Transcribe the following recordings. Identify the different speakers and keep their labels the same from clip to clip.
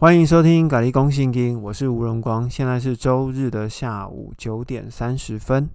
Speaker 1: 欢迎收听《咖喱公信经》，我是吴荣光。现在是周日的下午九点三十分。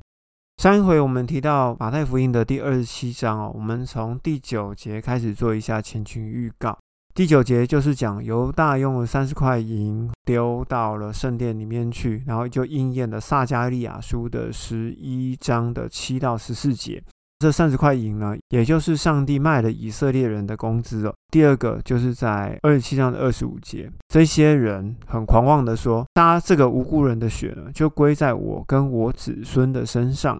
Speaker 1: 上一回我们提到马太福音的第二十七章哦，我们从第九节开始做一下前情预告。第九节就是讲犹大用了三十块银丢到了圣殿里面去，然后就应验了撒加利亚书的十一章的七到十四节。这三十块银呢，也就是上帝卖了以色列人的工资哦。第二个就是在二十七章的二十五节，这些人很狂妄的说：“杀这个无辜人的血呢，就归在我跟我子孙的身上；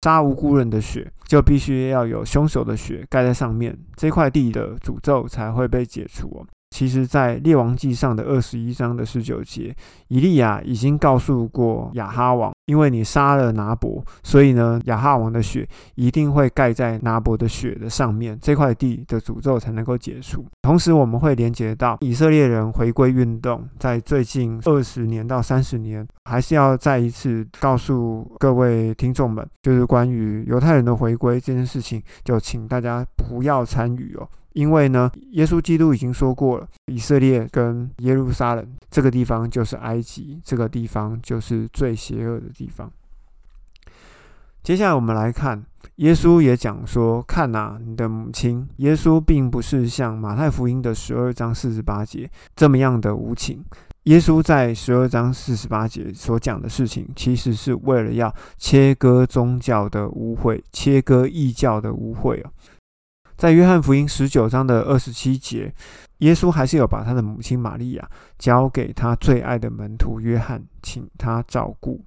Speaker 1: 杀无辜人的血，就必须要有凶手的血盖在上面，这块地的诅咒才会被解除。”其实，在列王记上的二十一章的十九节，以利亚已经告诉过亚哈王，因为你杀了拿伯，所以呢，亚哈王的血一定会盖在拿伯的血的上面，这块地的诅咒才能够结束。同时，我们会连接到以色列人回归运动，在最近二十年到三十年，还是要再一次告诉各位听众们，就是关于犹太人的回归这件事情，就请大家不要参与哦。因为呢，耶稣基督已经说过了，以色列跟耶路撒冷这个地方就是埃及，这个地方就是最邪恶的地方。接下来我们来看，耶稣也讲说：“看呐，你的母亲。”耶稣并不是像马太福音的十二章四十八节这么样的无情。耶稣在十二章四十八节所讲的事情，其实是为了要切割宗教的污秽，切割异教的污秽哦。在约翰福音十九章的二十七节，耶稣还是有把他的母亲玛利亚交给他最爱的门徒约翰，请他照顾。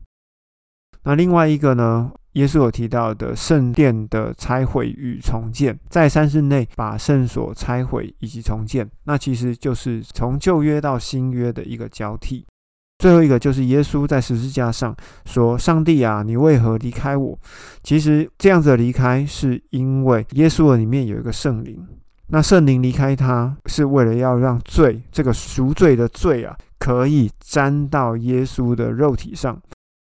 Speaker 1: 那另外一个呢，耶稣有提到的圣殿的拆毁与重建，在三日内把圣所拆毁以及重建，那其实就是从旧约到新约的一个交替。最后一个就是耶稣在十字架上说：“上帝啊，你为何离开我？”其实这样子的离开，是因为耶稣的里面有一个圣灵，那圣灵离开他，是为了要让罪这个赎罪的罪啊，可以沾到耶稣的肉体上。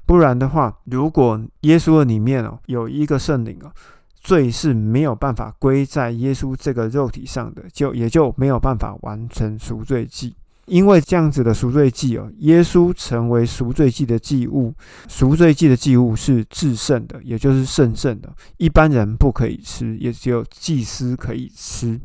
Speaker 1: 不然的话，如果耶稣的里面哦有一个圣灵啊，罪是没有办法归在耶稣这个肉体上的，就也就没有办法完成赎罪祭。因为这样子的赎罪祭哦，耶稣成为赎罪祭的祭物，赎罪祭的祭物是至圣的，也就是圣圣的，一般人不可以吃，也只有祭司可以吃。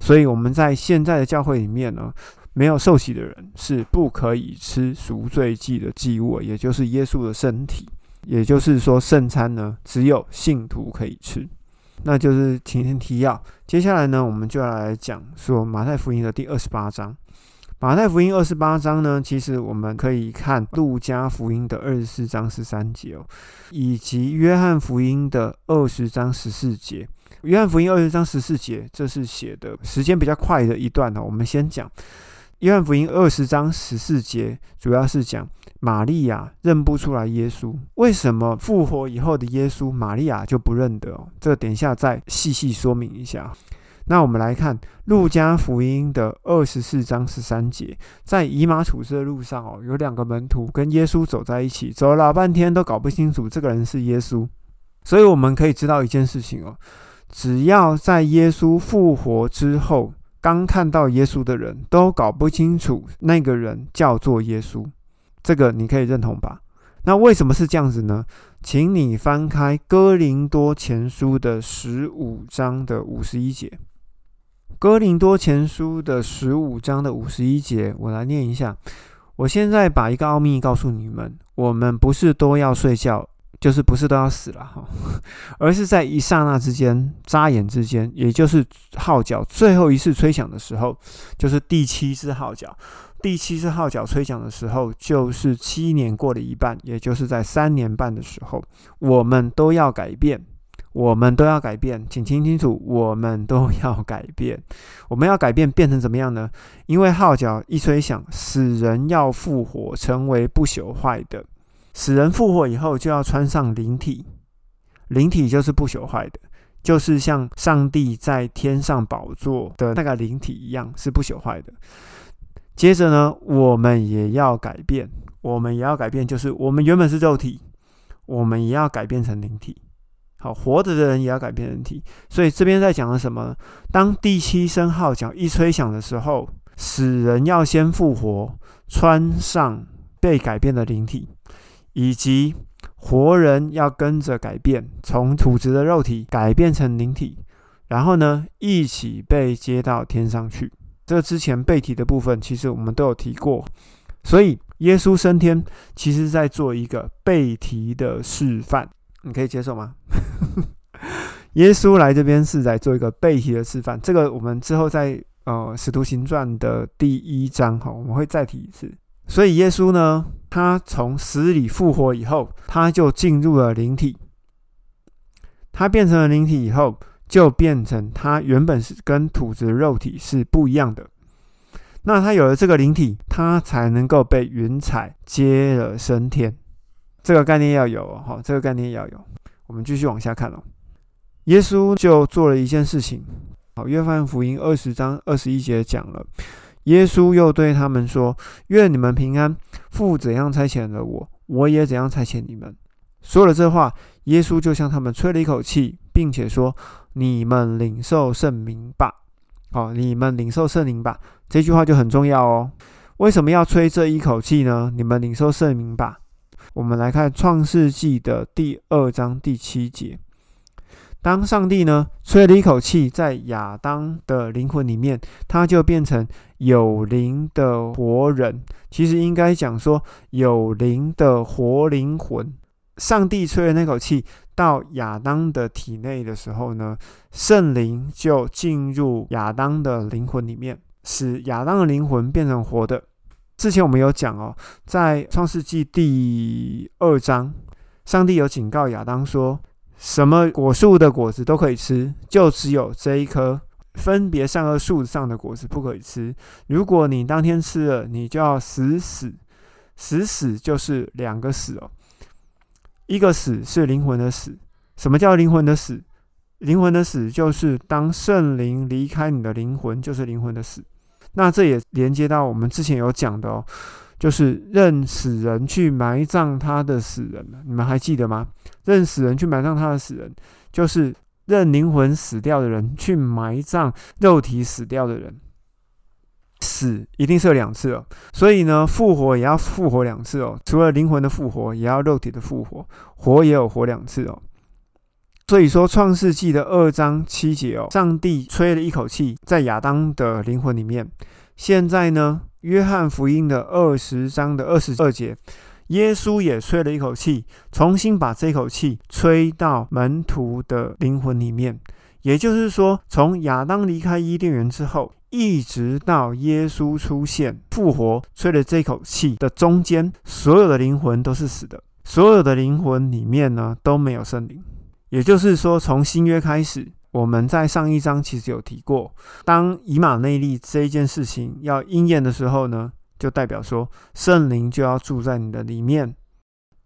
Speaker 1: 所以我们在现在的教会里面呢，没有受洗的人是不可以吃赎罪祭的祭物，也就是耶稣的身体。也就是说，圣餐呢，只有信徒可以吃。那就是前天提要。接下来呢，我们就要来讲说马太福音的第二十八章。马太福音二十八章呢，其实我们可以看路加福音的二十四章十三节哦，以及约翰福音的二十章十四节。约翰福音二十章十四节，这是写的时间比较快的一段呢。我们先讲约翰福音二十章十四节，主要是讲玛利亚认不出来耶稣。为什么复活以后的耶稣，玛利亚就不认得哦？这个等一下再细细说明一下。那我们来看路加福音的二十四章十三节，在以马处斯的路上哦，有两个门徒跟耶稣走在一起，走了老半天都搞不清楚这个人是耶稣。所以我们可以知道一件事情哦，只要在耶稣复活之后，刚看到耶稣的人都搞不清楚那个人叫做耶稣，这个你可以认同吧？那为什么是这样子呢？请你翻开哥林多前书的十五章的五十一节。哥林多前书的十五章的五十一节，我来念一下。我现在把一个奥秘告诉你们：我们不是都要睡觉，就是不是都要死了哈，而是在一刹那之间、眨眼之间，也就是号角最后一次吹响的时候，就是第七次号角。第七次号角吹响的时候，就是七年过了一半，也就是在三年半的时候，我们都要改变。我们都要改变，请听清楚，我们都要改变。我们要改变，变成怎么样呢？因为号角一吹响，死人要复活，成为不朽坏的。死人复活以后，就要穿上灵体，灵体就是不朽坏的，就是像上帝在天上宝座的那个灵体一样，是不朽坏的。接着呢，我们也要改变，我们也要改变，就是我们原本是肉体，我们也要改变成灵体。好，活着的人也要改变人体，所以这边在讲的什么？当第七声号角一吹响的时候，死人要先复活，穿上被改变的灵体，以及活人要跟着改变，从土质的肉体改变成灵体，然后呢，一起被接到天上去。这之前背题的部分，其实我们都有提过，所以耶稣升天，其实在做一个背题的示范，你可以接受吗？耶稣来这边是在做一个背题的示范，这个我们之后在呃《使徒行传》的第一章哈，我们会再提一次。所以耶稣呢，他从死里复活以后，他就进入了灵体，他变成了灵体以后，就变成他原本是跟土质肉体是不一样的。那他有了这个灵体，他才能够被云彩接了升天。这个概念要有哈，这个概念要有。我们继续往下看哦。耶稣就做了一件事情。好，约翰福音二十章二十一节讲了，耶稣又对他们说：“愿你们平安。父怎样差遣了我，我也怎样差遣你们。”说了这话，耶稣就向他们吹了一口气，并且说：“你们领受圣名吧。”好，你们领受圣灵吧。这句话就很重要哦。为什么要吹这一口气呢？你们领受圣名吧。我们来看创世纪的第二章第七节。当上帝呢吹了一口气在亚当的灵魂里面，他就变成有灵的活人。其实应该讲说有灵的活灵魂。上帝吹了那口气到亚当的体内的时候呢，圣灵就进入亚当的灵魂里面，使亚当的灵魂变成活的。之前我们有讲哦，在创世纪第二章，上帝有警告亚当说。什么果树的果子都可以吃，就只有这一棵分别善恶树上的果子不可以吃。如果你当天吃了，你就要死死死死，就是两个死哦。一个死是灵魂的死。什么叫灵魂的死？灵魂的死就是当圣灵离开你的灵魂，就是灵魂的死。那这也连接到我们之前有讲的哦。就是认死人去埋葬他的死人你们还记得吗？认死人去埋葬他的死人，就是认灵魂死掉的人去埋葬肉体死掉的人。死一定是有两次哦，所以呢，复活也要复活两次哦。除了灵魂的复活，也要肉体的复活，活也有活两次哦。所以说，《创世纪》的二章七节哦，上帝吹了一口气在亚当的灵魂里面。现在呢？约翰福音的二十章的二十二节，耶稣也吹了一口气，重新把这口气吹到门徒的灵魂里面。也就是说，从亚当离开伊甸园之后，一直到耶稣出现复活，吹了这口气的中间，所有的灵魂都是死的，所有的灵魂里面呢都没有圣灵。也就是说，从新约开始。我们在上一章其实有提过，当以马内利这一件事情要应验的时候呢，就代表说圣灵就要住在你的里面。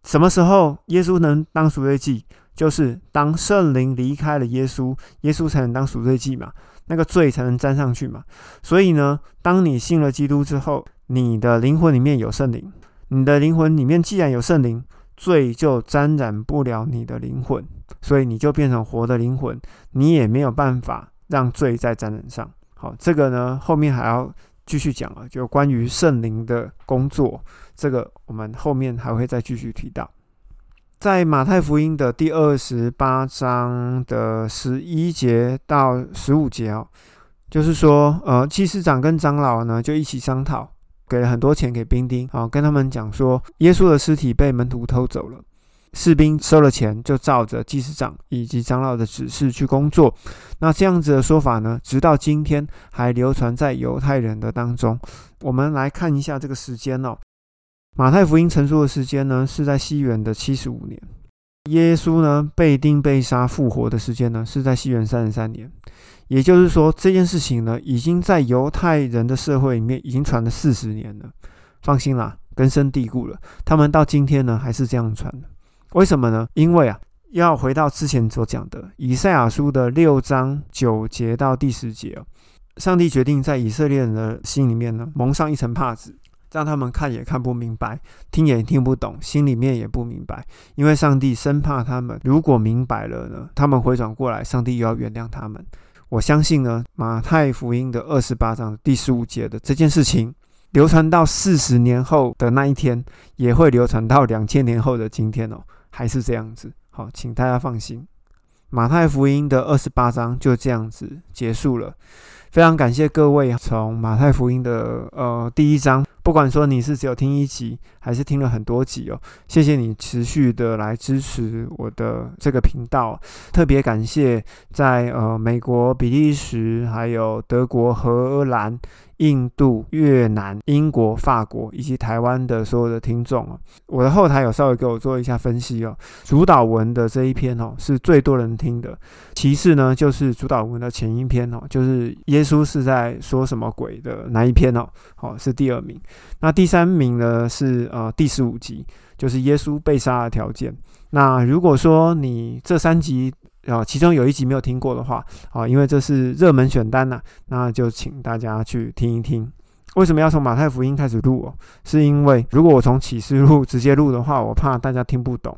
Speaker 1: 什么时候耶稣能当赎罪祭？就是当圣灵离开了耶稣，耶稣才能当赎罪祭嘛，那个罪才能沾上去嘛。所以呢，当你信了基督之后，你的灵魂里面有圣灵，你的灵魂里面既然有圣灵。罪就沾染不了你的灵魂，所以你就变成活的灵魂，你也没有办法让罪再沾染上。好，这个呢后面还要继续讲啊，就关于圣灵的工作，这个我们后面还会再继续提到。在马太福音的第二十八章的十一节到十五节哦，就是说，呃，祭司长跟长老呢就一起商讨。给了很多钱给兵丁，好跟他们讲说，耶稣的尸体被门徒偷走了。士兵收了钱，就照着祭司长以及长老的指示去工作。那这样子的说法呢，直到今天还流传在犹太人的当中。我们来看一下这个时间哦，马太福音陈述的时间呢，是在西元的七十五年。耶稣呢被钉被杀复活的时间呢，是在西元三十三年。也就是说，这件事情呢，已经在犹太人的社会里面已经传了四十年了。放心啦，根深蒂固了。他们到今天呢，还是这样传的。为什么呢？因为啊，要回到之前所讲的以赛亚书的六章九节到第十节哦，上帝决定在以色列人的心里面呢，蒙上一层帕子，让他们看也看不明白，听也听不懂，心里面也不明白。因为上帝生怕他们如果明白了呢，他们回转过来，上帝又要原谅他们。我相信呢，马太福音的二十八章第十五节的这件事情，流传到四十年后的那一天，也会流传到两千年后的今天哦，还是这样子。好，请大家放心，马太福音的二十八章就这样子结束了。非常感谢各位从马太福音的呃第一章。不管说你是只有听一集，还是听了很多集哦，谢谢你持续的来支持我的这个频道。特别感谢在呃美国、比利时、还有德国、荷兰、印度、越南、英国、法国以及台湾的所有的听众哦。我的后台有稍微给我做一下分析哦。主导文的这一篇哦是最多人听的，其次呢就是主导文的前一篇哦，就是耶稣是在说什么鬼的那一篇哦，好是第二名。那第三名呢是呃第十五集，就是耶稣被杀的条件。那如果说你这三集啊其中有一集没有听过的话啊，因为这是热门选单呐，那就请大家去听一听。为什么要从马太福音开始录哦？是因为如果我从启示录直接录的话，我怕大家听不懂。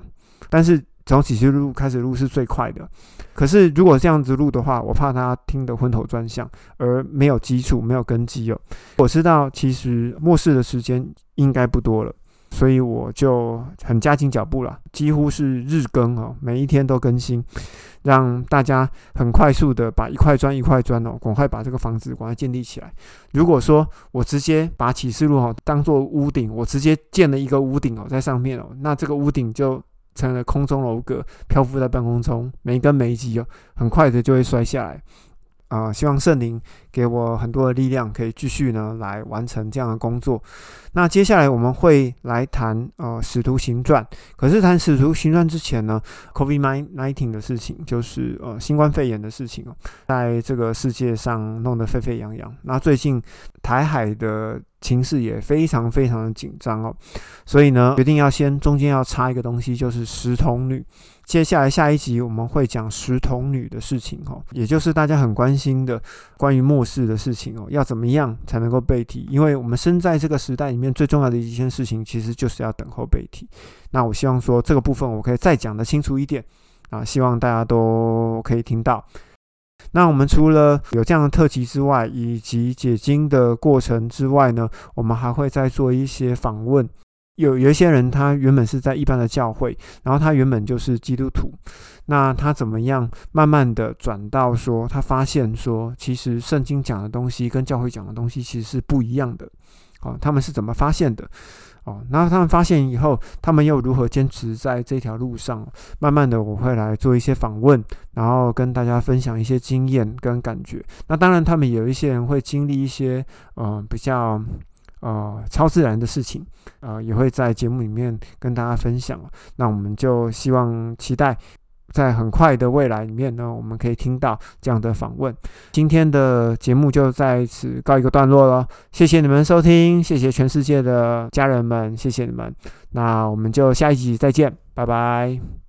Speaker 1: 但是从启示录开始录是最快的。可是如果这样子录的话，我怕他听得昏头转向，而没有基础、没有根基哦。我知道其实末世的时间应该不多了，所以我就很加紧脚步了，几乎是日更哦，每一天都更新，让大家很快速的把一块砖一块砖哦，赶快把这个房子赶快建立起来。如果说我直接把启示录哦当做屋顶，我直接建了一个屋顶哦在上面哦，那这个屋顶就。成了空中楼阁，漂浮在半空中，每一根每一级哦，很快的就会摔下来。啊，希望圣灵给我很多的力量，可以继续呢来完成这样的工作。那接下来我们会来谈呃使徒行传。可是谈使徒行传之前呢，COVID nineteen 的事情，就是呃新冠肺炎的事情哦，在这个世界上弄得沸沸扬扬。那最近台海的情势也非常非常的紧张哦，所以呢，决定要先中间要插一个东西，就是石童女。接下来下一集我们会讲石童女的事情哦，也就是大家很关心的关于末世的事情哦，要怎么样才能够被提？因为我们生在这个时代里面最重要的一件事情，其实就是要等候被提。那我希望说这个部分我可以再讲的清楚一点啊，希望大家都可以听到。那我们除了有这样的特辑之外，以及解经的过程之外呢，我们还会再做一些访问。有有一些人，他原本是在一般的教会，然后他原本就是基督徒，那他怎么样慢慢的转到说，他发现说，其实圣经讲的东西跟教会讲的东西其实是不一样的，哦，他们是怎么发现的？哦，然后他们发现以后，他们又如何坚持在这条路上？慢慢的，我会来做一些访问，然后跟大家分享一些经验跟感觉。那当然，他们有一些人会经历一些，嗯，比较。呃，超自然的事情，呃，也会在节目里面跟大家分享。那我们就希望期待，在很快的未来里面呢，我们可以听到这样的访问。今天的节目就在此告一个段落了，谢谢你们收听，谢谢全世界的家人们，谢谢你们。那我们就下一集再见，拜拜。